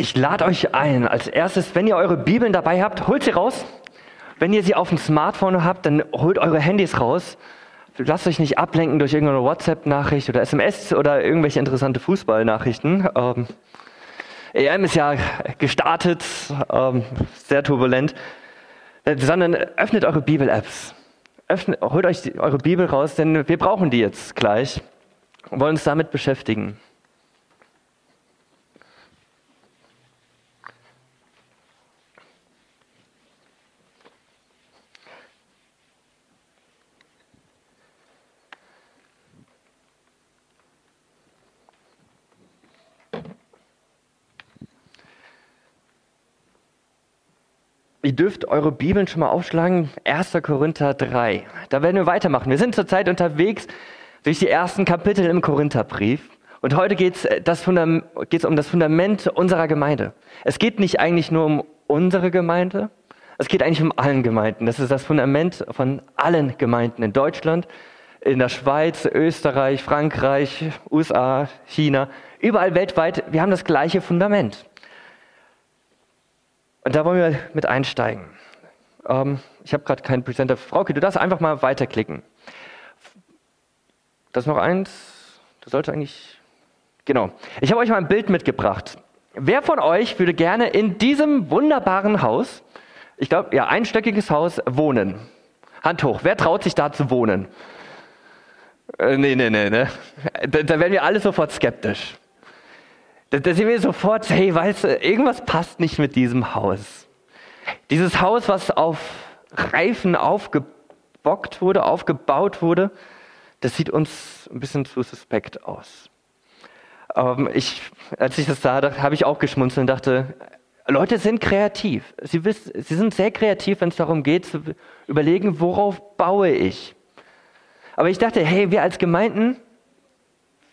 Ich lade euch ein, als erstes, wenn ihr eure Bibeln dabei habt, holt sie raus. Wenn ihr sie auf dem Smartphone habt, dann holt eure Handys raus. Lasst euch nicht ablenken durch irgendeine WhatsApp-Nachricht oder SMS oder irgendwelche interessante Fußballnachrichten. Ähm, EM ist ja gestartet, ähm, sehr turbulent, äh, sondern öffnet eure Bibel-Apps. Holt euch die, eure Bibel raus, denn wir brauchen die jetzt gleich und wollen uns damit beschäftigen. Ihr dürft eure Bibeln schon mal aufschlagen. 1. Korinther 3. Da werden wir weitermachen. Wir sind zurzeit unterwegs durch die ersten Kapitel im Korintherbrief. Und heute geht es äh, um das Fundament unserer Gemeinde. Es geht nicht eigentlich nur um unsere Gemeinde, es geht eigentlich um allen Gemeinden. Das ist das Fundament von allen Gemeinden in Deutschland, in der Schweiz, Österreich, Frankreich, USA, China, überall weltweit. Wir haben das gleiche Fundament. Und da wollen wir mit einsteigen. Ähm, ich habe gerade keinen Presenter. Frauke, du darfst einfach mal weiterklicken. Das ist noch eins. Das sollte eigentlich. Genau. Ich habe euch mal ein Bild mitgebracht. Wer von euch würde gerne in diesem wunderbaren Haus, ich glaube, ja, einstöckiges Haus, wohnen? Hand hoch. Wer traut sich da zu wohnen? Äh, nee, nee, nee, nee. Da, da werden wir alle sofort skeptisch. Da, da sind wir sofort, hey, weißt du, irgendwas passt nicht mit diesem Haus. Dieses Haus, was auf Reifen aufgebockt wurde, aufgebaut wurde, das sieht uns ein bisschen zu suspekt aus. Ähm, ich, als ich das sah, habe ich auch geschmunzelt und dachte, Leute sind kreativ. Sie, wissen, sie sind sehr kreativ, wenn es darum geht, zu überlegen, worauf baue ich. Aber ich dachte, hey, wir als Gemeinden,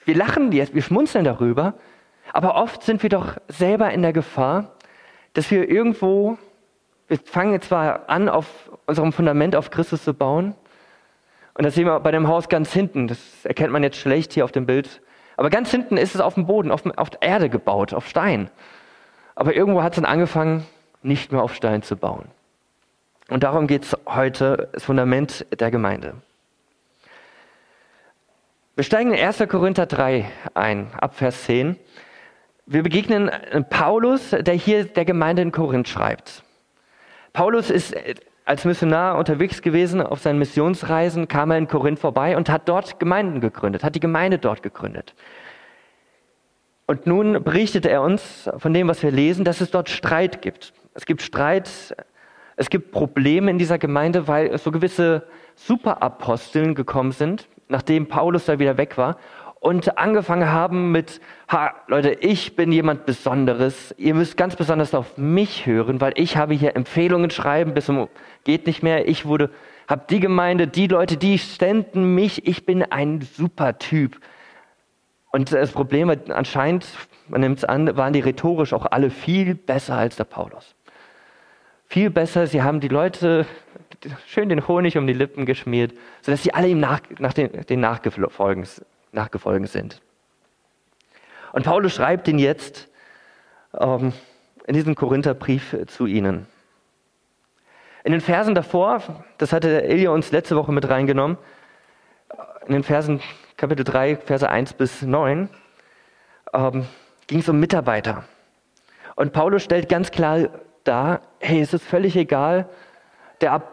wir lachen jetzt, wir schmunzeln darüber, aber oft sind wir doch selber in der Gefahr, dass wir irgendwo, wir fangen zwar an, auf unserem Fundament auf Christus zu bauen, und das sehen wir bei dem Haus ganz hinten, das erkennt man jetzt schlecht hier auf dem Bild, aber ganz hinten ist es auf dem Boden, auf, auf Erde gebaut, auf Stein. Aber irgendwo hat es dann angefangen, nicht mehr auf Stein zu bauen. Und darum geht es heute, das Fundament der Gemeinde. Wir steigen in 1. Korinther 3 ein, ab Vers 10. Wir begegnen Paulus, der hier der Gemeinde in Korinth schreibt. Paulus ist äh, als Missionar unterwegs gewesen auf seinen Missionsreisen, kam er in Korinth vorbei und hat dort Gemeinden gegründet, hat die Gemeinde dort gegründet. Und nun berichtet er uns von dem, was wir lesen, dass es dort Streit gibt. Es gibt Streit, es gibt Probleme in dieser Gemeinde, weil so gewisse Superaposteln gekommen sind, nachdem Paulus da wieder weg war und angefangen haben mit, ha, Leute, ich bin jemand Besonderes. Ihr müsst ganz besonders auf mich hören, weil ich habe hier Empfehlungen schreiben, bis zum geht nicht mehr. Ich wurde, habe die Gemeinde, die Leute, die ständen mich. Ich bin ein super Typ. Und das Problem anscheinend, man nimmt es an, waren die rhetorisch auch alle viel besser als der Paulus. Viel besser, sie haben die Leute schön den Honig um die Lippen geschmiert, sodass sie alle ihm nach, nach den, den nachgefolgen nachgefolgt sind. Und Paulus schreibt ihn jetzt ähm, in diesem Korintherbrief zu ihnen. In den Versen davor, das hatte Elia uns letzte Woche mit reingenommen, in den Versen Kapitel 3, Verse 1 bis 9, ähm, ging es um Mitarbeiter. Und Paulus stellt ganz klar dar, hey, es ist völlig egal, der,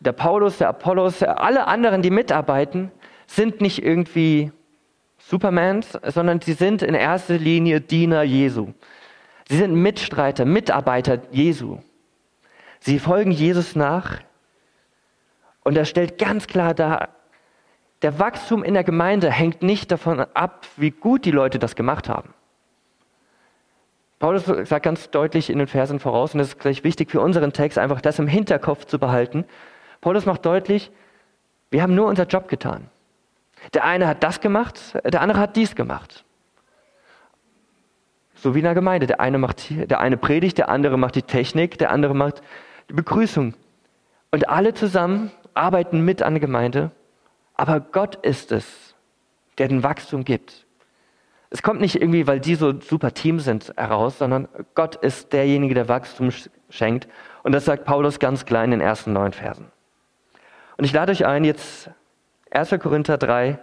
der Paulus, der Apollos, alle anderen, die mitarbeiten, sind nicht irgendwie Supermans, sondern sie sind in erster Linie Diener Jesu. Sie sind Mitstreiter, Mitarbeiter Jesu. Sie folgen Jesus nach und er stellt ganz klar dar, der Wachstum in der Gemeinde hängt nicht davon ab, wie gut die Leute das gemacht haben. Paulus sagt ganz deutlich in den Versen voraus, und das ist gleich wichtig für unseren Text, einfach das im Hinterkopf zu behalten. Paulus macht deutlich, wir haben nur unser Job getan. Der eine hat das gemacht, der andere hat dies gemacht. So wie in der Gemeinde. Der eine, macht, der eine predigt, der andere macht die Technik, der andere macht die Begrüßung. Und alle zusammen arbeiten mit an der Gemeinde, aber Gott ist es, der den Wachstum gibt. Es kommt nicht irgendwie, weil die so super Team sind, heraus, sondern Gott ist derjenige, der Wachstum schenkt. Und das sagt Paulus ganz klar in den ersten neun Versen. Und ich lade euch ein, jetzt 1. Korinther 3,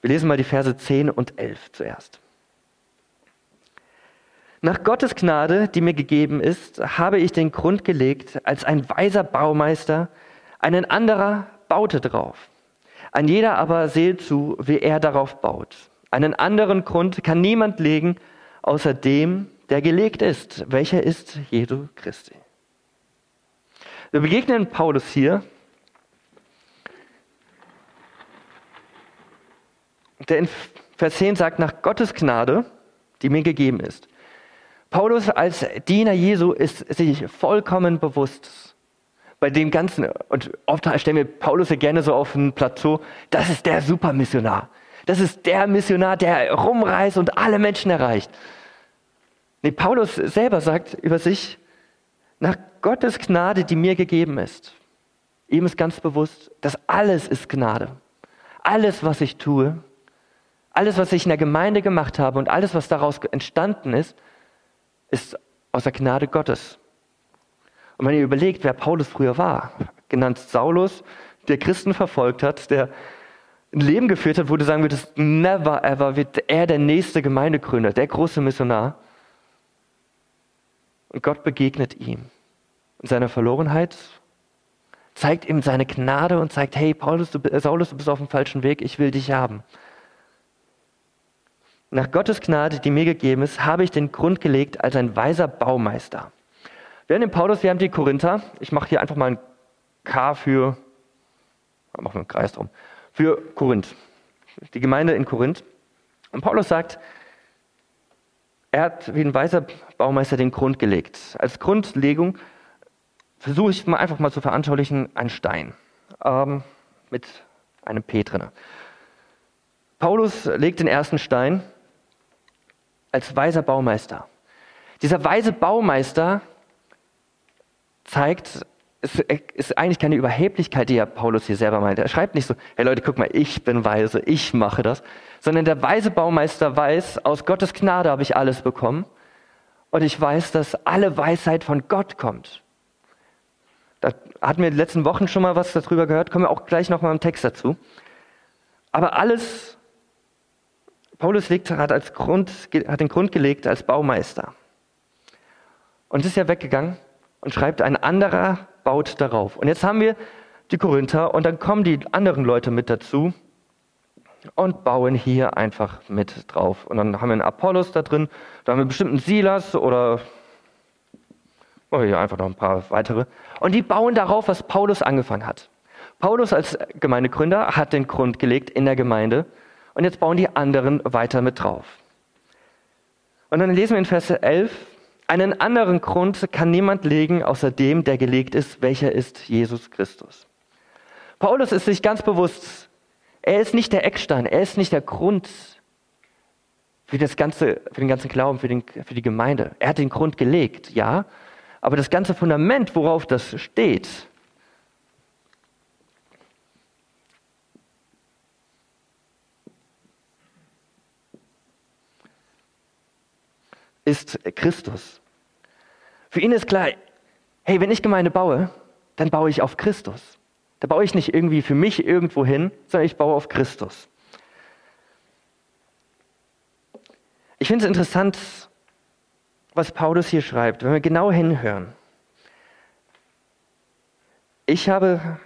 wir lesen mal die Verse 10 und 11 zuerst. Nach Gottes Gnade, die mir gegeben ist, habe ich den Grund gelegt, als ein weiser Baumeister, einen anderer baute drauf. Ein jeder aber sehe zu, wie er darauf baut. Einen anderen Grund kann niemand legen, außer dem, der gelegt ist, welcher ist Jesu Christi. Wir begegnen Paulus hier, der in Vers 10 sagt, nach Gottes Gnade, die mir gegeben ist. Paulus als Diener Jesu ist sich vollkommen bewusst bei dem Ganzen. Und oft stellen wir Paulus ja gerne so auf ein Plateau. Das ist der Supermissionar. Das ist der Missionar, der rumreist und alle Menschen erreicht. Nee, Paulus selber sagt über sich, nach Gottes Gnade, die mir gegeben ist. Ihm ist ganz bewusst, dass alles ist Gnade. Alles, was ich tue, alles, was ich in der Gemeinde gemacht habe und alles, was daraus entstanden ist, ist aus der Gnade Gottes. Und wenn ihr überlegt, wer Paulus früher war, genannt Saulus, der Christen verfolgt hat, der ein Leben geführt hat, wo du sagen würdest, never ever wird er der nächste Gemeindegründer, der große Missionar. Und Gott begegnet ihm in seiner Verlorenheit, zeigt ihm seine Gnade und zeigt, hey Paulus, du, Saulus, du bist auf dem falschen Weg, ich will dich haben. Nach Gottes Gnade, die mir gegeben ist, habe ich den Grund gelegt als ein weiser Baumeister. Wir haben den Paulus, wir haben die Korinther. Ich mache hier einfach mal ein K für, machen wir einen Kreis drum, für Korinth. Die Gemeinde in Korinth. Und Paulus sagt, er hat wie ein weiser Baumeister den Grund gelegt. Als Grundlegung versuche ich mal einfach mal zu veranschaulichen, ein Stein ähm, mit einem P drin. Paulus legt den ersten Stein als weiser Baumeister. Dieser weise Baumeister zeigt, es ist eigentlich keine Überheblichkeit, die ja Paulus hier selber meint. Er schreibt nicht so, hey Leute, guck mal, ich bin weise, ich mache das, sondern der weise Baumeister weiß, aus Gottes Gnade habe ich alles bekommen und ich weiß, dass alle Weisheit von Gott kommt. Da hatten wir in den letzten Wochen schon mal was darüber gehört, kommen wir auch gleich nochmal im Text dazu. Aber alles Paulus legt, hat, als Grund, hat den Grund gelegt als Baumeister und ist ja weggegangen und schreibt, ein anderer baut darauf. Und jetzt haben wir die Korinther und dann kommen die anderen Leute mit dazu und bauen hier einfach mit drauf. Und dann haben wir einen Apollos da drin, da haben wir bestimmt einen Silas oder oh, hier einfach noch ein paar weitere. Und die bauen darauf, was Paulus angefangen hat. Paulus als Gemeindegründer hat den Grund gelegt in der Gemeinde und jetzt bauen die anderen weiter mit drauf. Und dann lesen wir in Vers 11, einen anderen Grund kann niemand legen, außer dem, der gelegt ist, welcher ist Jesus Christus. Paulus ist sich ganz bewusst, er ist nicht der Eckstein, er ist nicht der Grund für, das ganze, für den ganzen Glauben, für, den, für die Gemeinde. Er hat den Grund gelegt, ja, aber das ganze Fundament, worauf das steht, ist Christus. Für ihn ist klar, hey, wenn ich Gemeinde baue, dann baue ich auf Christus. Da baue ich nicht irgendwie für mich irgendwo hin, sondern ich baue auf Christus. Ich finde es interessant, was Paulus hier schreibt, wenn wir genau hinhören. Ich habe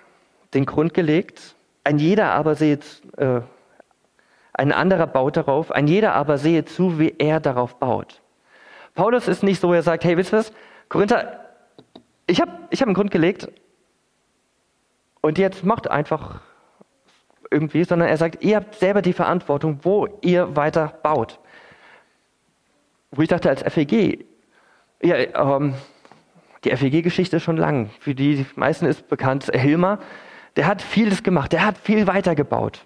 den Grund gelegt, ein jeder aber sehe, äh, ein anderer baut darauf, ein jeder aber sehe zu, wie er darauf baut. Paulus ist nicht so, er sagt, hey, wisst ihr was, Korinther, ich habe ich hab einen Grund gelegt und jetzt macht einfach irgendwie, sondern er sagt, ihr habt selber die Verantwortung, wo ihr weiter baut. Wo ich dachte, als FEG, ja, ähm, die FEG-Geschichte ist schon lang. Für die meisten ist bekannt, Hilmar, der hat vieles gemacht, der hat viel weitergebaut.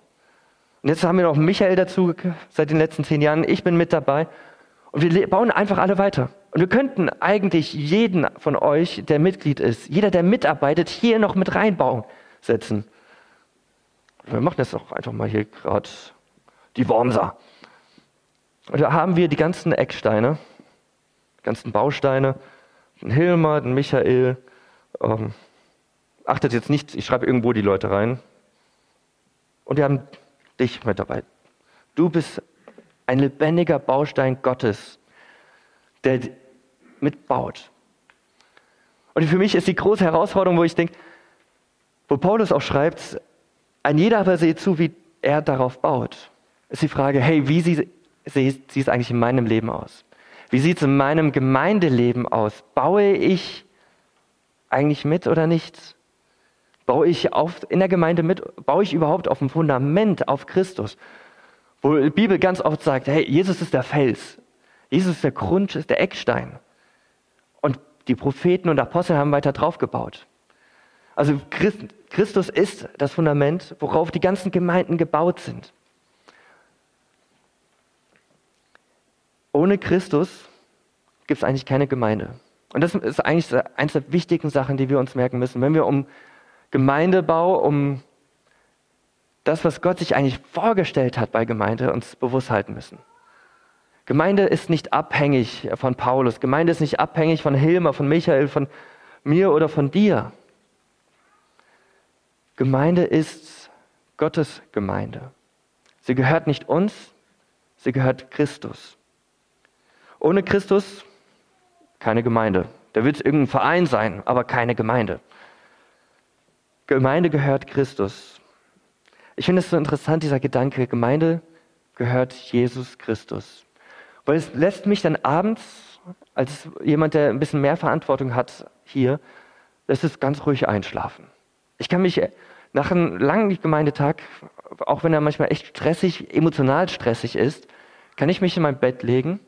Und jetzt haben wir noch Michael dazu seit den letzten zehn Jahren. Ich bin mit dabei. Und wir bauen einfach alle weiter. Und wir könnten eigentlich jeden von euch, der Mitglied ist, jeder, der mitarbeitet, hier noch mit reinbauen, setzen. Wir machen jetzt auch einfach mal hier gerade die Wormser. Und da haben wir die ganzen Ecksteine, die ganzen Bausteine, den Hilmer, den Michael. Ähm, achtet jetzt nicht, ich schreibe irgendwo die Leute rein. Und wir haben dich mit dabei. Du bist ein lebendiger Baustein Gottes, der mitbaut. Und für mich ist die große Herausforderung, wo ich denke, wo Paulus auch schreibt, ein jeder aber seht zu, wie er darauf baut, ist die Frage, hey, wie sieht, sieht es eigentlich in meinem Leben aus? Wie sieht es in meinem Gemeindeleben aus? Baue ich eigentlich mit oder nicht? Baue ich auf, in der Gemeinde mit? Baue ich überhaupt auf dem Fundament, auf Christus? Wo die Bibel ganz oft sagt, hey, Jesus ist der Fels. Jesus ist der Grund, ist der Eckstein. Und die Propheten und Apostel haben weiter drauf gebaut. Also Christus ist das Fundament, worauf die ganzen Gemeinden gebaut sind. Ohne Christus gibt es eigentlich keine Gemeinde. Und das ist eigentlich eines der wichtigen Sachen, die wir uns merken müssen. Wenn wir um Gemeindebau, um das, was Gott sich eigentlich vorgestellt hat bei Gemeinde, uns bewusst halten müssen. Gemeinde ist nicht abhängig von Paulus. Gemeinde ist nicht abhängig von Hilmer, von Michael, von mir oder von dir. Gemeinde ist Gottes Gemeinde. Sie gehört nicht uns, sie gehört Christus. Ohne Christus keine Gemeinde. Da wird es irgendein Verein sein, aber keine Gemeinde. Gemeinde gehört Christus. Ich finde es so interessant, dieser Gedanke, Gemeinde gehört Jesus Christus. Weil es lässt mich dann abends, als jemand, der ein bisschen mehr Verantwortung hat hier, lässt es ganz ruhig einschlafen. Ich kann mich nach einem langen Gemeindetag, auch wenn er manchmal echt stressig, emotional stressig ist, kann ich mich in mein Bett legen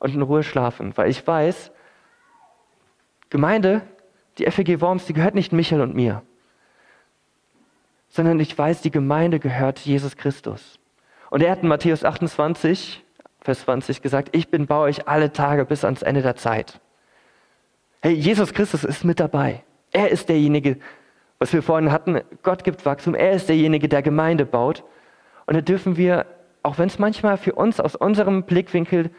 und in Ruhe schlafen, weil ich weiß, Gemeinde, die FEG Worms, die gehört nicht Michael und mir, sondern ich weiß, die Gemeinde gehört Jesus Christus. Und er hat in Matthäus 28, Vers 20 gesagt, ich bin bei euch alle Tage bis ans Ende der Zeit. Hey, Jesus Christus ist mit dabei. Er ist derjenige, was wir vorhin hatten, Gott gibt Wachstum, er ist derjenige, der Gemeinde baut. Und da dürfen wir, auch wenn es manchmal für uns aus unserem Blickwinkel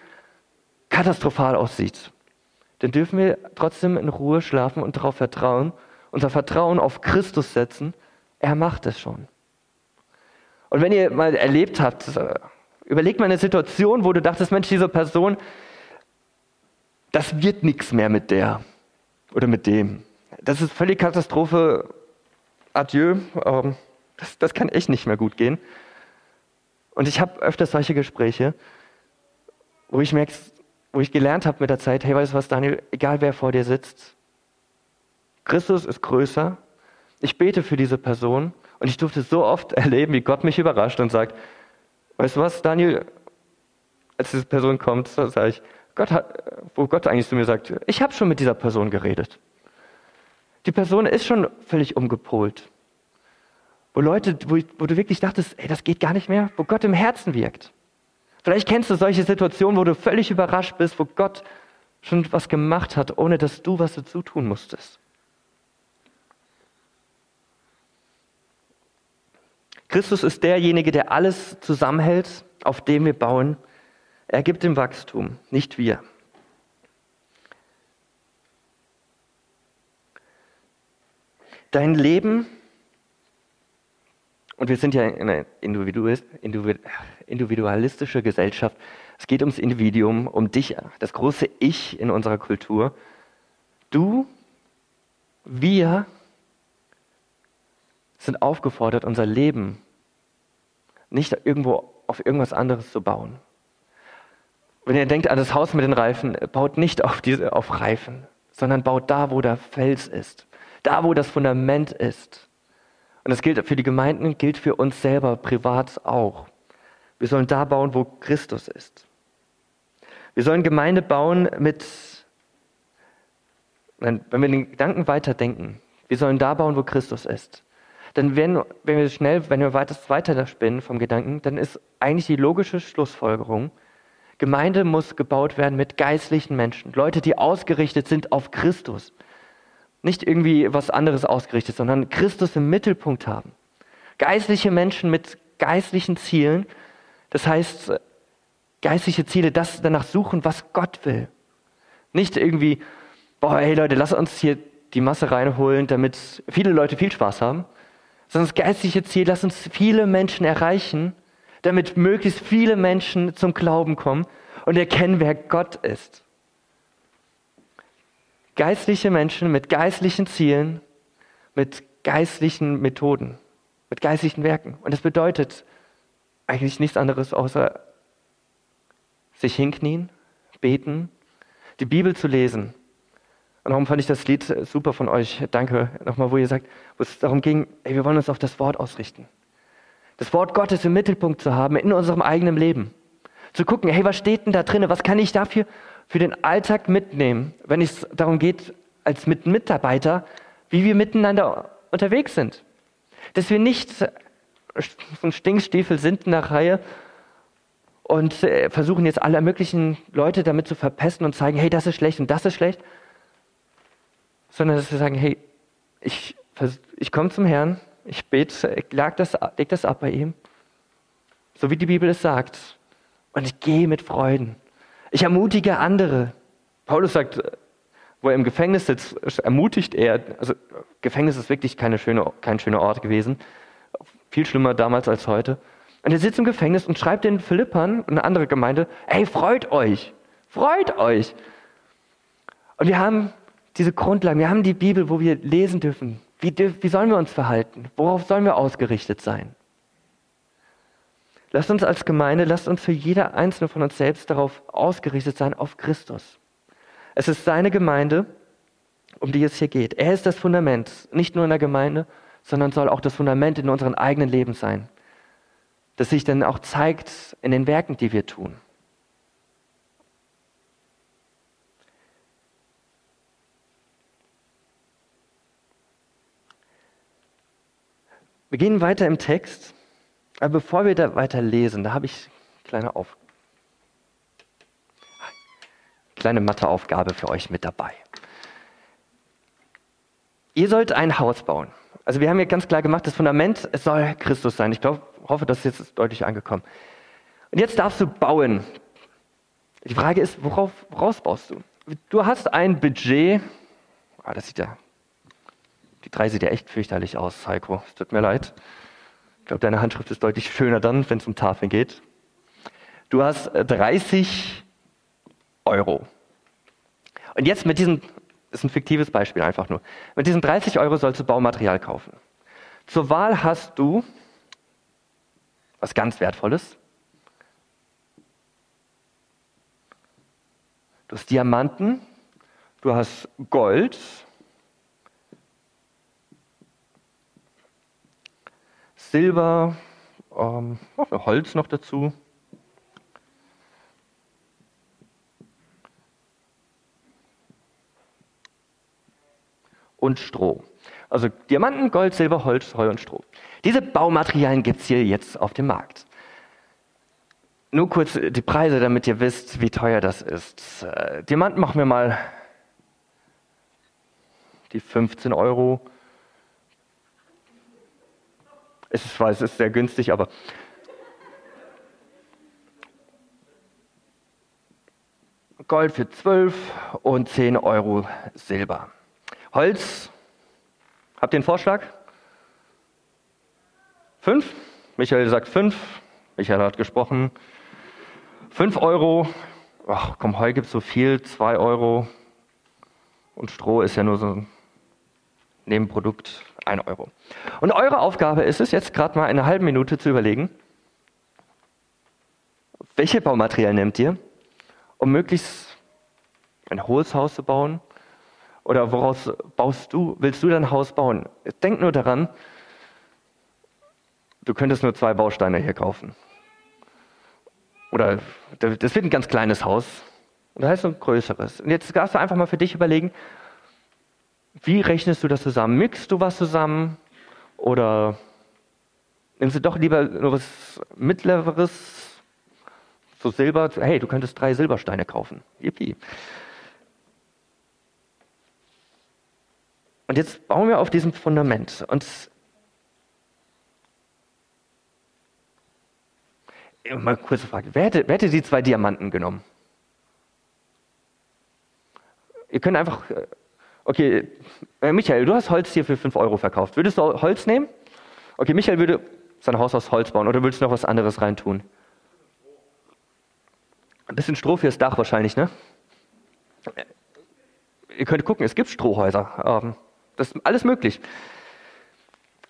katastrophal aussieht, dann dürfen wir trotzdem in Ruhe schlafen und darauf vertrauen, unser Vertrauen auf Christus setzen. Er macht es schon. Und wenn ihr mal erlebt habt, äh, überlegt mal eine Situation, wo du dachtest, Mensch, diese Person, das wird nichts mehr mit der oder mit dem. Das ist völlig Katastrophe adieu, ähm, das, das kann echt nicht mehr gut gehen. Und ich habe öfters solche Gespräche, wo ich merke, wo ich gelernt habe mit der Zeit, hey, weißt du was, Daniel, egal wer vor dir sitzt, Christus ist größer. Ich bete für diese Person und ich durfte so oft erleben, wie Gott mich überrascht und sagt, weißt du was, Daniel, als diese Person kommt, sage ich, Gott hat, wo Gott eigentlich zu mir sagt, ich habe schon mit dieser Person geredet. Die Person ist schon völlig umgepolt. Wo Leute, wo, wo, du wirklich dachtest, ey, das geht gar nicht mehr, wo Gott im Herzen wirkt. Vielleicht kennst du solche Situationen, wo du völlig überrascht bist, wo Gott schon was gemacht hat, ohne dass du was dazu tun musstest. Christus ist derjenige, der alles zusammenhält, auf dem wir bauen. Er gibt dem Wachstum, nicht wir. Dein Leben, und wir sind ja in einer individualistische Gesellschaft, es geht ums Individuum, um dich, das große Ich in unserer Kultur. Du, wir sind aufgefordert, unser Leben nicht irgendwo auf irgendwas anderes zu bauen. Wenn ihr denkt an das Haus mit den Reifen, baut nicht auf, diese, auf Reifen, sondern baut da, wo der Fels ist. Da, wo das Fundament ist. Und das gilt für die Gemeinden, gilt für uns selber privat auch. Wir sollen da bauen, wo Christus ist. Wir sollen Gemeinde bauen mit, wenn wir den Gedanken weiterdenken, wir sollen da bauen, wo Christus ist. Dann wenn, wenn wir schnell, wenn wir weiter, weiter spinnen vom Gedanken, dann ist eigentlich die logische Schlussfolgerung, Gemeinde muss gebaut werden mit geistlichen Menschen, Leute, die ausgerichtet sind auf Christus nicht irgendwie was anderes ausgerichtet, sondern Christus im Mittelpunkt haben. Geistliche Menschen mit geistlichen Zielen. Das heißt, geistliche Ziele, das danach suchen, was Gott will. Nicht irgendwie, boah, hey Leute, lass uns hier die Masse reinholen, damit viele Leute viel Spaß haben, sondern das geistliche Ziel, lass uns viele Menschen erreichen, damit möglichst viele Menschen zum Glauben kommen und erkennen, wer Gott ist. Geistliche Menschen mit geistlichen Zielen, mit geistlichen Methoden, mit geistlichen Werken. Und das bedeutet eigentlich nichts anderes, außer sich hinknien, beten, die Bibel zu lesen. Und darum fand ich das Lied super von euch. Danke nochmal, wo ihr sagt, wo es darum ging, ey, wir wollen uns auf das Wort ausrichten. Das Wort Gottes im Mittelpunkt zu haben in unserem eigenen Leben. Zu gucken, hey, was steht denn da drin? Was kann ich dafür für den Alltag mitnehmen, wenn es darum geht, als mit Mitarbeiter, wie wir miteinander unterwegs sind. Dass wir nicht so ein Stinkstiefel sind in der Reihe und äh, versuchen jetzt alle möglichen Leute damit zu verpesten und zeigen, hey, das ist schlecht und das ist schlecht, sondern dass wir sagen, hey, ich, ich komme zum Herrn, ich bete, ich leg das, leg das ab bei ihm, so wie die Bibel es sagt. Und ich gehe mit Freuden. Ich ermutige andere. Paulus sagt, wo er im Gefängnis sitzt, ermutigt er, also Gefängnis ist wirklich keine schöne, kein schöner Ort gewesen, viel schlimmer damals als heute. Und er sitzt im Gefängnis und schreibt den Philippern, eine andere Gemeinde, hey, freut euch, freut euch. Und wir haben diese Grundlagen, wir haben die Bibel, wo wir lesen dürfen, wie, wie sollen wir uns verhalten? Worauf sollen wir ausgerichtet sein? Lasst uns als Gemeinde, lasst uns für jeder einzelne von uns selbst darauf ausgerichtet sein, auf Christus. Es ist seine Gemeinde, um die es hier geht. Er ist das Fundament, nicht nur in der Gemeinde, sondern soll auch das Fundament in unserem eigenen Leben sein. Das sich dann auch zeigt in den Werken, die wir tun. Wir gehen weiter im Text, aber bevor wir da weiter lesen, da habe ich eine kleine, Auf kleine Matheaufgabe für euch mit dabei. Ihr sollt ein Haus bauen. Also wir haben hier ganz klar gemacht, das Fundament, es soll Christus sein. Ich glaube, hoffe, das ist jetzt deutlich angekommen. Und jetzt darfst du bauen. Die Frage ist, worauf, woraus baust du? Du hast ein Budget. Ah, das sieht ja die drei sieht ja echt fürchterlich aus, Heiko. Es tut mir leid. Ich glaube, deine Handschrift ist deutlich schöner dann, wenn es um Tafeln geht. Du hast 30 äh, Euro. Und jetzt mit diesem, das ist ein fiktives Beispiel einfach nur. Mit diesen 30 Euro sollst du Baumaterial kaufen. Zur Wahl hast du was ganz Wertvolles. Du hast Diamanten, du hast Gold, Silber, ähm, Holz noch dazu. Und Stroh. Also Diamanten, Gold, Silber, Holz, Heu und Stroh. Diese Baumaterialien gibt es hier jetzt auf dem Markt. Nur kurz die Preise, damit ihr wisst, wie teuer das ist. Äh, Diamanten machen wir mal die 15 Euro. Ich weiß, es ist sehr günstig, aber Gold für 12 und 10 Euro Silber. Holz, habt ihr einen Vorschlag? 5? Michael sagt 5. Michael hat gesprochen. 5 Euro. Ach komm, Heu gibt es so viel, 2 Euro. Und Stroh ist ja nur so Nebenprodukt. 1 Euro. Und eure Aufgabe ist es, jetzt gerade mal eine halbe Minute zu überlegen, welche Baumaterialien nehmt ihr, um möglichst ein hohes Haus zu bauen? Oder woraus baust du, willst du dein Haus bauen? Denk nur daran, du könntest nur zwei Bausteine hier kaufen. Oder das wird ein ganz kleines Haus. Und da heißt ein größeres. Und jetzt darfst du einfach mal für dich überlegen, wie rechnest du das zusammen? Mixst du was zusammen oder nimmst du doch lieber nur was Mittleres, so Silber? Hey, du könntest drei Silbersteine kaufen. Yippie. Und jetzt bauen wir auf diesem Fundament. Und Mal kurze Frage. Wer hätte, wer hätte die zwei Diamanten genommen? Ihr könnt einfach, äh, okay, äh, Michael, du hast Holz hier für 5 Euro verkauft. Würdest du Holz nehmen? Okay, Michael würde sein Haus aus Holz bauen oder würdest du noch was anderes reintun? Ein bisschen Stroh fürs Dach wahrscheinlich, ne? Ihr könnt gucken, es gibt Strohhäuser. Ähm, das ist alles möglich.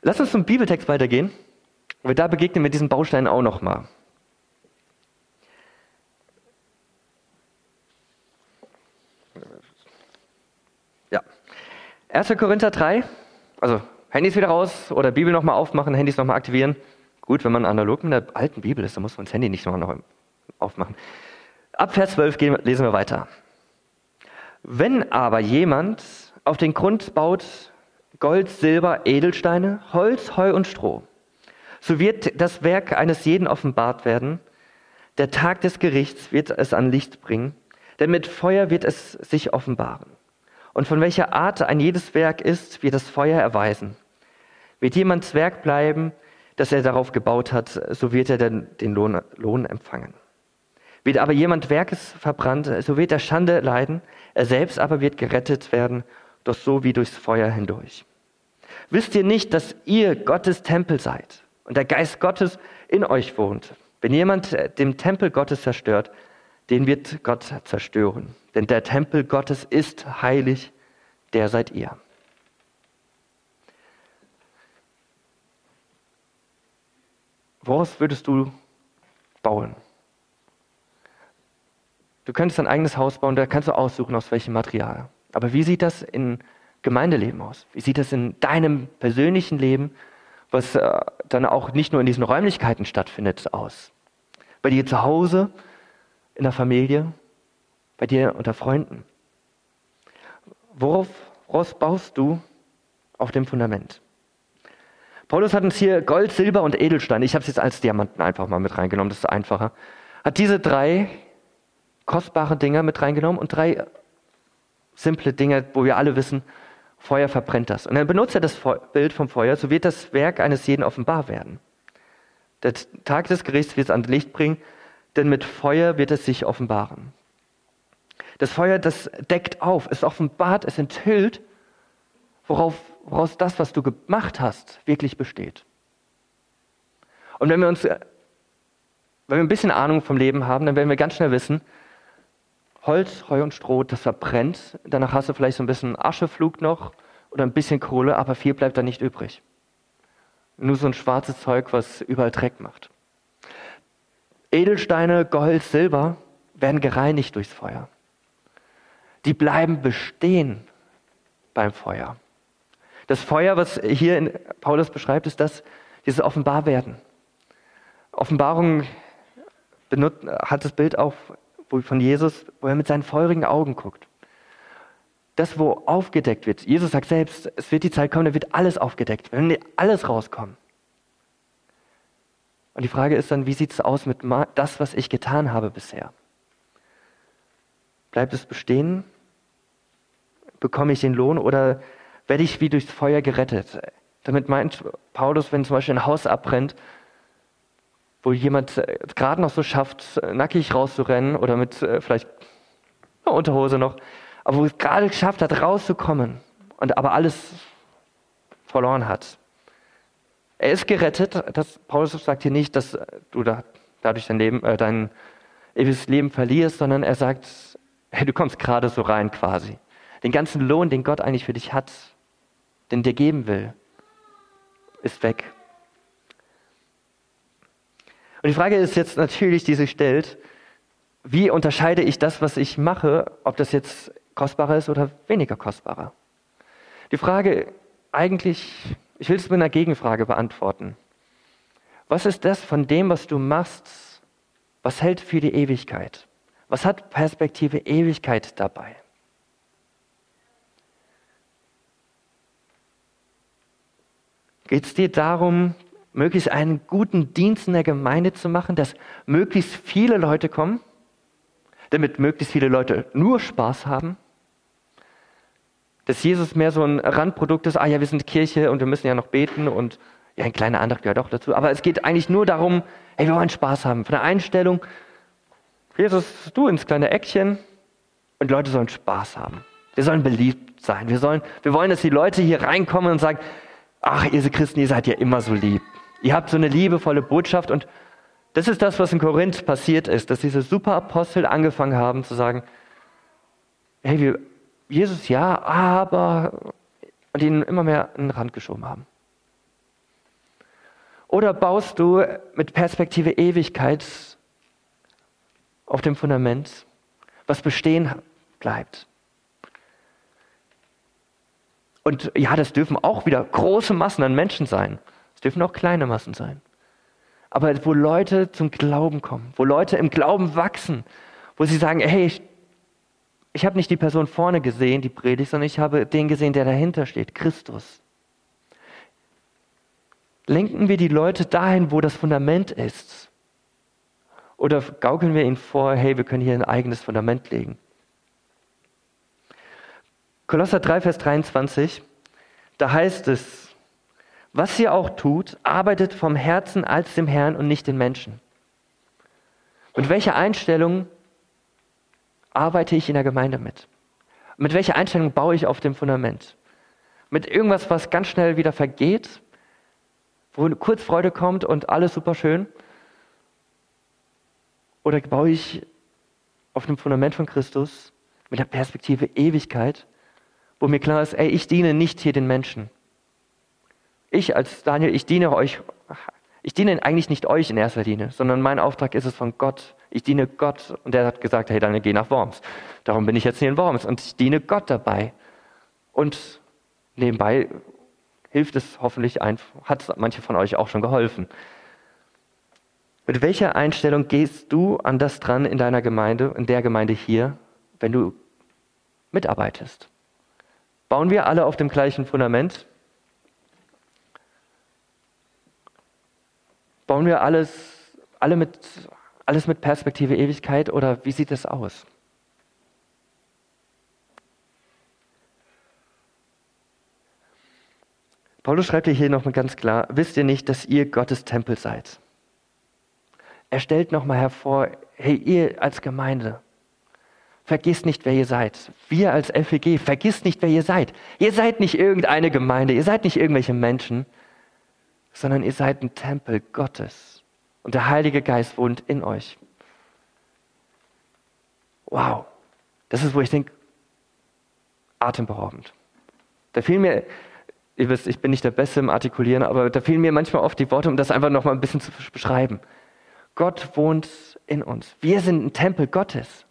Lass uns zum Bibeltext weitergehen. weil da begegnen wir diesen Bausteinen auch nochmal. 1. Korinther 3, also Handys wieder raus oder Bibel nochmal aufmachen, Handys nochmal aktivieren. Gut, wenn man analog mit der alten Bibel ist, dann muss man das Handy nicht nochmal noch aufmachen. Ab Vers 12 gehen, lesen wir weiter. Wenn aber jemand auf den Grund baut Gold, Silber, Edelsteine, Holz, Heu und Stroh, so wird das Werk eines jeden offenbart werden. Der Tag des Gerichts wird es an Licht bringen, denn mit Feuer wird es sich offenbaren. Und von welcher Art ein jedes Werk ist, wird das Feuer erweisen. Wird jemands Werk bleiben, das er darauf gebaut hat, so wird er den, den Lohn, Lohn empfangen. Wird aber jemand Werkes verbrannt, so wird er Schande leiden, er selbst aber wird gerettet werden, doch so wie durchs Feuer hindurch. Wisst ihr nicht, dass ihr Gottes Tempel seid und der Geist Gottes in euch wohnt? Wenn jemand den Tempel Gottes zerstört, den wird Gott zerstören. Denn der Tempel Gottes ist heilig, der seid ihr. Woraus würdest du bauen? Du könntest ein eigenes Haus bauen, da kannst du aussuchen, aus welchem Material. Aber wie sieht das in Gemeindeleben aus? Wie sieht das in deinem persönlichen Leben, was äh, dann auch nicht nur in diesen Räumlichkeiten stattfindet, aus? Bei dir zu Hause, in der Familie, bei dir unter Freunden? Worauf, woraus baust du auf dem Fundament? Paulus hat uns hier Gold, Silber und Edelstein, ich habe es jetzt als Diamanten einfach mal mit reingenommen, das ist einfacher, hat diese drei kostbare Dinge mit reingenommen und drei simple Dinge, wo wir alle wissen, Feuer verbrennt das. Und dann benutzt er das Bild vom Feuer, so wird das Werk eines jeden offenbar werden. Der Tag des Gerichts wird es ans Licht bringen, denn mit Feuer wird es sich offenbaren. Das Feuer, das deckt auf, es offenbart, es enthüllt, worauf, woraus das, was du gemacht hast, wirklich besteht. Und wenn wir uns, wenn wir ein bisschen Ahnung vom Leben haben, dann werden wir ganz schnell wissen, Holz, Heu und Stroh, das verbrennt. Danach hast du vielleicht so ein bisschen Ascheflug noch oder ein bisschen Kohle, aber viel bleibt da nicht übrig. Nur so ein schwarzes Zeug, was überall Dreck macht. Edelsteine, Gold, Silber werden gereinigt durchs Feuer. Die bleiben bestehen beim Feuer. Das Feuer, was hier in Paulus beschreibt, ist das, dieses Offenbarwerden. Offenbarung hat das Bild auch von Jesus, wo er mit seinen feurigen Augen guckt. Das, wo aufgedeckt wird. Jesus sagt selbst, es wird die Zeit kommen, da wird alles aufgedeckt, wenn alles rauskommt. Und die Frage ist dann, wie sieht es aus mit das, was ich getan habe bisher? Bleibt es bestehen? Bekomme ich den Lohn oder werde ich wie durchs Feuer gerettet? Damit meint Paulus, wenn zum Beispiel ein Haus abbrennt, wo jemand äh, gerade noch so schafft, nackig rauszurennen oder mit äh, vielleicht einer Unterhose noch, aber wo es gerade geschafft hat, rauszukommen und aber alles verloren hat. Er ist gerettet. Das, Paulus sagt hier nicht, dass du da, dadurch dein Leben, äh, dein ewiges Leben verlierst, sondern er sagt, hey, du kommst gerade so rein quasi. Den ganzen Lohn, den Gott eigentlich für dich hat, den dir geben will, ist weg. Und die Frage ist jetzt natürlich, die sich stellt, wie unterscheide ich das, was ich mache, ob das jetzt kostbarer ist oder weniger kostbarer? Die Frage eigentlich, ich will es mit einer Gegenfrage beantworten. Was ist das von dem, was du machst, was hält für die Ewigkeit? Was hat Perspektive Ewigkeit dabei? Geht es dir darum, möglichst einen guten Dienst in der Gemeinde zu machen, dass möglichst viele Leute kommen, damit möglichst viele Leute nur Spaß haben, dass Jesus mehr so ein Randprodukt ist, ah ja, wir sind Kirche und wir müssen ja noch beten und Ja, ein kleiner Antrag gehört auch dazu. Aber es geht eigentlich nur darum, hey, wir wollen Spaß haben. Von der Einstellung, Jesus, du ins kleine Eckchen und Leute sollen Spaß haben. Wir sollen beliebt sein. Wir, sollen, wir wollen, dass die Leute hier reinkommen und sagen, ach, ihr Christen, ihr seid ja immer so lieb. Ihr habt so eine liebevolle Botschaft und das ist das, was in Korinth passiert ist, dass diese Superapostel angefangen haben zu sagen, hey, wir, Jesus ja, aber, und ihn immer mehr an den Rand geschoben haben. Oder baust du mit Perspektive Ewigkeit auf dem Fundament, was bestehen bleibt? Und ja, das dürfen auch wieder große Massen an Menschen sein. Es dürfen auch kleine Massen sein. Aber wo Leute zum Glauben kommen, wo Leute im Glauben wachsen, wo sie sagen, hey, ich, ich habe nicht die Person vorne gesehen, die predigt, sondern ich habe den gesehen, der dahinter steht, Christus. Lenken wir die Leute dahin, wo das Fundament ist? Oder gaukeln wir ihnen vor, hey, wir können hier ein eigenes Fundament legen? Kolosser 3, Vers 23, da heißt es, was ihr auch tut, arbeitet vom Herzen als dem Herrn und nicht den Menschen. Mit welcher Einstellung arbeite ich in der Gemeinde mit? Mit welcher Einstellung baue ich auf dem Fundament? Mit irgendwas, was ganz schnell wieder vergeht, wo kurz Freude kommt und alles super schön? Oder baue ich auf dem Fundament von Christus mit der Perspektive Ewigkeit, wo mir klar ist, ey, ich diene nicht hier den Menschen. Ich als Daniel, ich diene euch, ich diene eigentlich nicht euch in erster Linie, sondern mein Auftrag ist es von Gott. Ich diene Gott und der hat gesagt, hey Daniel, geh nach Worms. Darum bin ich jetzt hier in Worms und ich diene Gott dabei. Und nebenbei hilft es hoffentlich, hat manche von euch auch schon geholfen. Mit welcher Einstellung gehst du an das dran in deiner Gemeinde, in der Gemeinde hier, wenn du mitarbeitest? Bauen wir alle auf dem gleichen Fundament? Bauen wir alles, alle mit, alles mit Perspektive Ewigkeit oder wie sieht es aus? Paulus schreibt hier nochmal ganz klar, wisst ihr nicht, dass ihr Gottes Tempel seid? Er stellt nochmal hervor, hey, ihr als Gemeinde, vergisst nicht, wer ihr seid. Wir als FEG, vergisst nicht, wer ihr seid. Ihr seid nicht irgendeine Gemeinde, ihr seid nicht irgendwelche Menschen, sondern ihr seid ein Tempel Gottes. Und der Heilige Geist wohnt in euch. Wow, das ist, wo ich denke, atemberaubend. Da fiel mir ihr wisst, ich bin nicht der Beste im Artikulieren, aber da fehlen mir manchmal oft die Worte, um das einfach noch mal ein bisschen zu beschreiben. Gott wohnt in uns. Wir sind ein Tempel Gottes.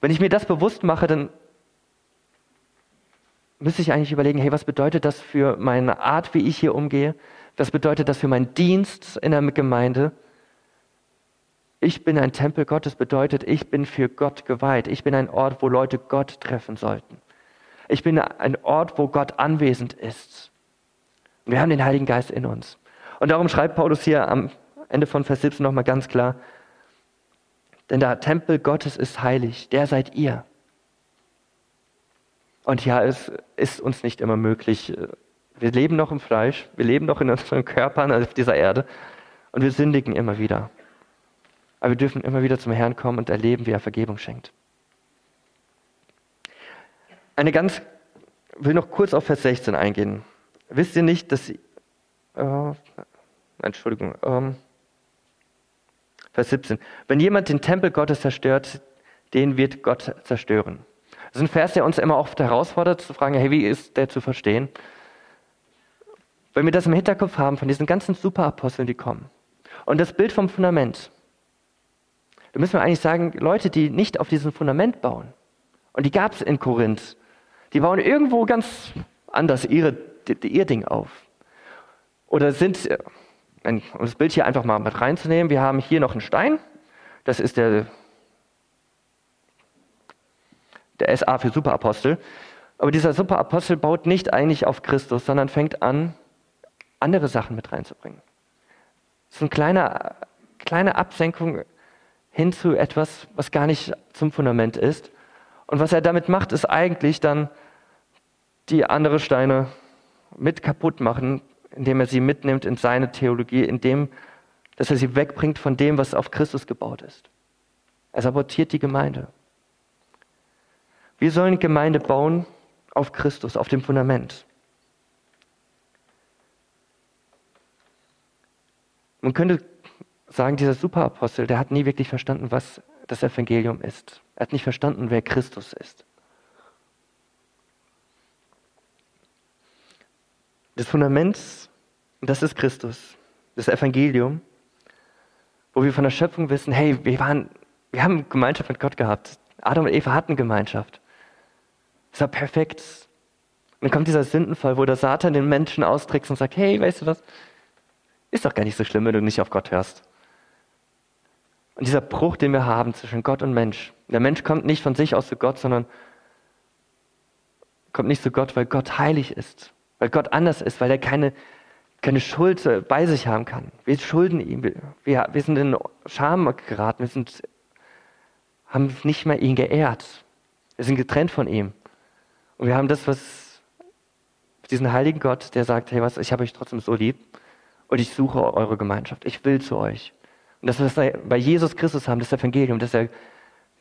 Wenn ich mir das bewusst mache, dann müsste ich eigentlich überlegen, hey, was bedeutet das für meine Art, wie ich hier umgehe? Was bedeutet das für meinen Dienst in der Gemeinde? Ich bin ein Tempel Gottes bedeutet, ich bin für Gott geweiht. Ich bin ein Ort, wo Leute Gott treffen sollten. Ich bin ein Ort, wo Gott anwesend ist. Wir haben den Heiligen Geist in uns. Und darum schreibt Paulus hier am Ende von Vers 17 nochmal ganz klar, denn der Tempel Gottes ist heilig, der seid ihr. Und ja, es ist uns nicht immer möglich. Wir leben noch im Fleisch, wir leben noch in unseren Körpern auf dieser Erde und wir sündigen immer wieder. Aber wir dürfen immer wieder zum Herrn kommen und erleben, wie er Vergebung schenkt eine ganz, will noch kurz auf Vers 16 eingehen. Wisst ihr nicht, dass, äh, Entschuldigung, ähm, Vers 17. Wenn jemand den Tempel Gottes zerstört, den wird Gott zerstören. Das ist ein Vers, der uns immer oft herausfordert, zu fragen, hey, wie ist der zu verstehen? Wenn wir das im Hinterkopf haben von diesen ganzen Superaposteln, die kommen. Und das Bild vom Fundament. Da müssen wir eigentlich sagen, Leute, die nicht auf diesem Fundament bauen. Und die gab es in Korinth. Die bauen irgendwo ganz anders ihre, ihr Ding auf. Oder sind, um das Bild hier einfach mal mit reinzunehmen, wir haben hier noch einen Stein. Das ist der, der SA für Superapostel. Aber dieser Superapostel baut nicht eigentlich auf Christus, sondern fängt an, andere Sachen mit reinzubringen. Ist eine kleine, kleine Absenkung hin zu etwas, was gar nicht zum Fundament ist, und was er damit macht, ist eigentlich dann die andere Steine mit kaputt machen, indem er sie mitnimmt in seine Theologie, indem, dass er sie wegbringt von dem, was auf Christus gebaut ist. Er sabotiert die Gemeinde. Wir sollen Gemeinde bauen auf Christus, auf dem Fundament. Man könnte sagen, dieser Superapostel, der hat nie wirklich verstanden, was das Evangelium ist. Er hat nicht verstanden, wer Christus ist. Das Fundament, das ist Christus, das Evangelium, wo wir von der Schöpfung wissen, hey, wir, waren, wir haben Gemeinschaft mit Gott gehabt. Adam und Eva hatten Gemeinschaft. Es war perfekt. Und dann kommt dieser Sündenfall, wo der Satan den Menschen austrickst und sagt, hey, weißt du was? Ist doch gar nicht so schlimm, wenn du nicht auf Gott hörst. Und dieser Bruch, den wir haben zwischen Gott und Mensch, der Mensch kommt nicht von sich aus zu Gott, sondern kommt nicht zu Gott, weil Gott heilig ist, weil Gott anders ist, weil er keine, keine Schuld bei sich haben kann. Wir schulden ihm, wir, wir sind in Scham geraten, wir sind, haben nicht mehr ihn geehrt. Wir sind getrennt von ihm. Und wir haben das, was diesen heiligen Gott, der sagt, hey, was, ich habe euch trotzdem so lieb und ich suche eure Gemeinschaft. Ich will zu euch. Und dass wir das bei Jesus Christus haben, das Evangelium, dass er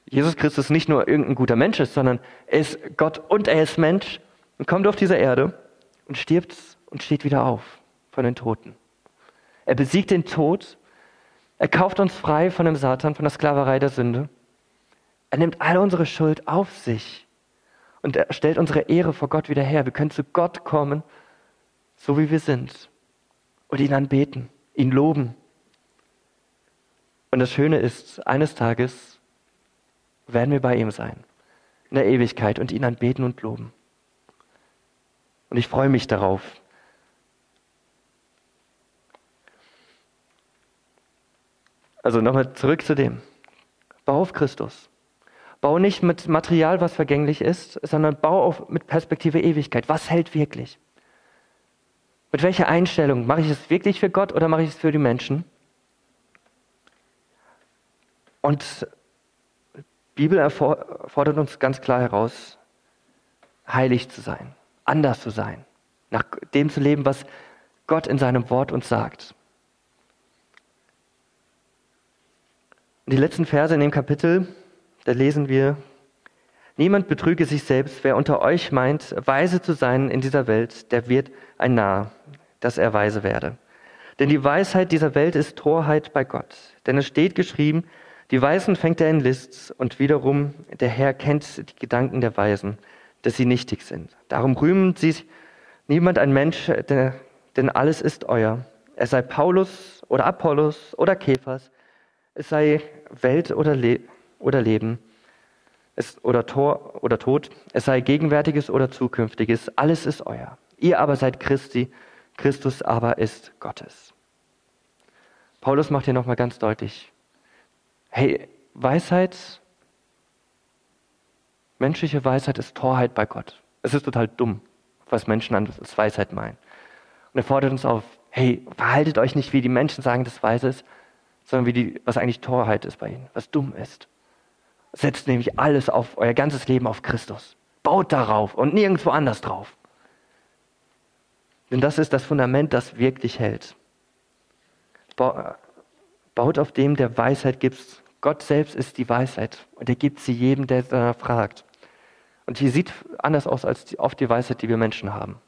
Jesus Christus nicht nur irgendein guter Mensch ist, sondern er ist Gott und er ist Mensch und kommt auf diese Erde und stirbt und steht wieder auf von den Toten. Er besiegt den Tod, er kauft uns frei von dem Satan, von der Sklaverei der Sünde. Er nimmt all unsere Schuld auf sich und er stellt unsere Ehre vor Gott wieder her. Wir können zu Gott kommen, so wie wir sind und ihn anbeten, ihn loben und das Schöne ist, eines Tages werden wir bei ihm sein, in der Ewigkeit und ihn anbeten und loben. Und ich freue mich darauf. Also nochmal zurück zu dem. Bau auf Christus. Bau nicht mit Material, was vergänglich ist, sondern bau auf mit Perspektive Ewigkeit. Was hält wirklich? Mit welcher Einstellung? Mache ich es wirklich für Gott oder mache ich es für die Menschen? Und die Bibel fordert uns ganz klar heraus, heilig zu sein, anders zu sein, nach dem zu leben, was Gott in seinem Wort uns sagt. Und die letzten Verse in dem Kapitel, da lesen wir, Niemand betrüge sich selbst, wer unter euch meint, weise zu sein in dieser Welt, der wird ein Narr, dass er weise werde. Denn die Weisheit dieser Welt ist Torheit bei Gott. Denn es steht geschrieben, die Weisen fängt er in Lists und wiederum der Herr kennt die Gedanken der Weisen, dass sie nichtig sind. Darum rühmen sie niemand ein Mensch, denn alles ist euer. Es sei Paulus oder Apollos oder Käfers, es sei Welt oder, Le oder Leben, es, oder Tor oder Tod, es sei Gegenwärtiges oder Zukünftiges, alles ist euer. Ihr aber seid Christi, Christus aber ist Gottes. Paulus macht hier nochmal ganz deutlich, Hey, Weisheit, menschliche Weisheit ist Torheit bei Gott. Es ist total dumm, was Menschen als Weisheit meinen. Und er fordert uns auf, hey, verhaltet euch nicht, wie die Menschen sagen, dass weise ist, sondern wie die, was eigentlich Torheit ist bei ihnen, was dumm ist. Setzt nämlich alles auf, euer ganzes Leben auf Christus. Baut darauf und nirgendwo anders drauf. Denn das ist das Fundament, das wirklich hält. Baut auf dem, der Weisheit gibt. Gott selbst ist die Weisheit und er gibt sie jedem, der danach fragt. Und die sieht anders aus als die, oft die Weisheit, die wir Menschen haben.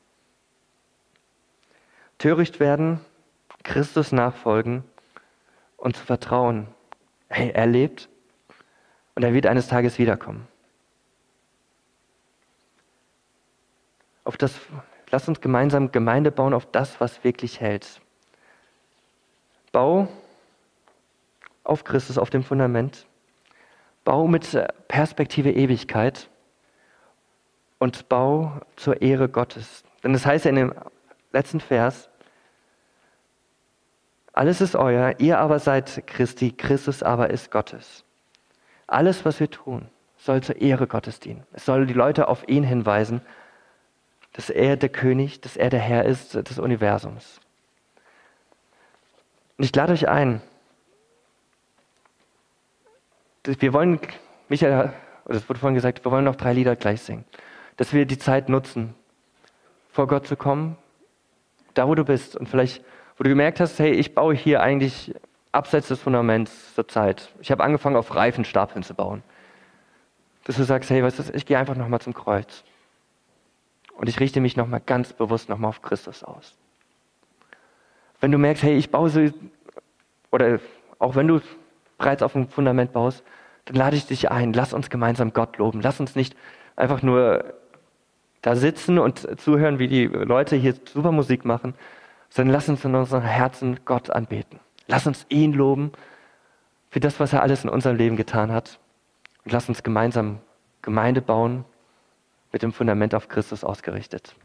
Töricht werden, Christus nachfolgen und zu vertrauen. Hey, er lebt und er wird eines Tages wiederkommen. Auf das, lass uns gemeinsam Gemeinde bauen auf das, was wirklich hält. Bau auf Christus, auf dem Fundament. Bau mit Perspektive Ewigkeit und bau zur Ehre Gottes. Denn das heißt ja in dem letzten Vers, alles ist euer, ihr aber seid Christi, Christus aber ist Gottes. Alles, was wir tun, soll zur Ehre Gottes dienen. Es soll die Leute auf ihn hinweisen, dass er der König, dass er der Herr ist des Universums. Und ich lade euch ein, wir wollen, Michael, das wurde vorhin gesagt, wir wollen noch drei Lieder gleich singen. Dass wir die Zeit nutzen, vor Gott zu kommen, da wo du bist und vielleicht, wo du gemerkt hast, hey, ich baue hier eigentlich abseits des Fundaments zur Zeit. Ich habe angefangen, auf Reifen Stapeln zu bauen. Dass du sagst, hey, weißt du, ich gehe einfach nochmal zum Kreuz. Und ich richte mich nochmal ganz bewusst nochmal auf Christus aus. Wenn du merkst, hey, ich baue so, oder auch wenn du bereits auf dem Fundament baust, dann lade ich dich ein, lass uns gemeinsam Gott loben. Lass uns nicht einfach nur da sitzen und zuhören, wie die Leute hier super Musik machen, sondern lass uns in unseren Herzen Gott anbeten. Lass uns ihn loben für das, was er alles in unserem Leben getan hat. Und lass uns gemeinsam Gemeinde bauen mit dem Fundament auf Christus ausgerichtet.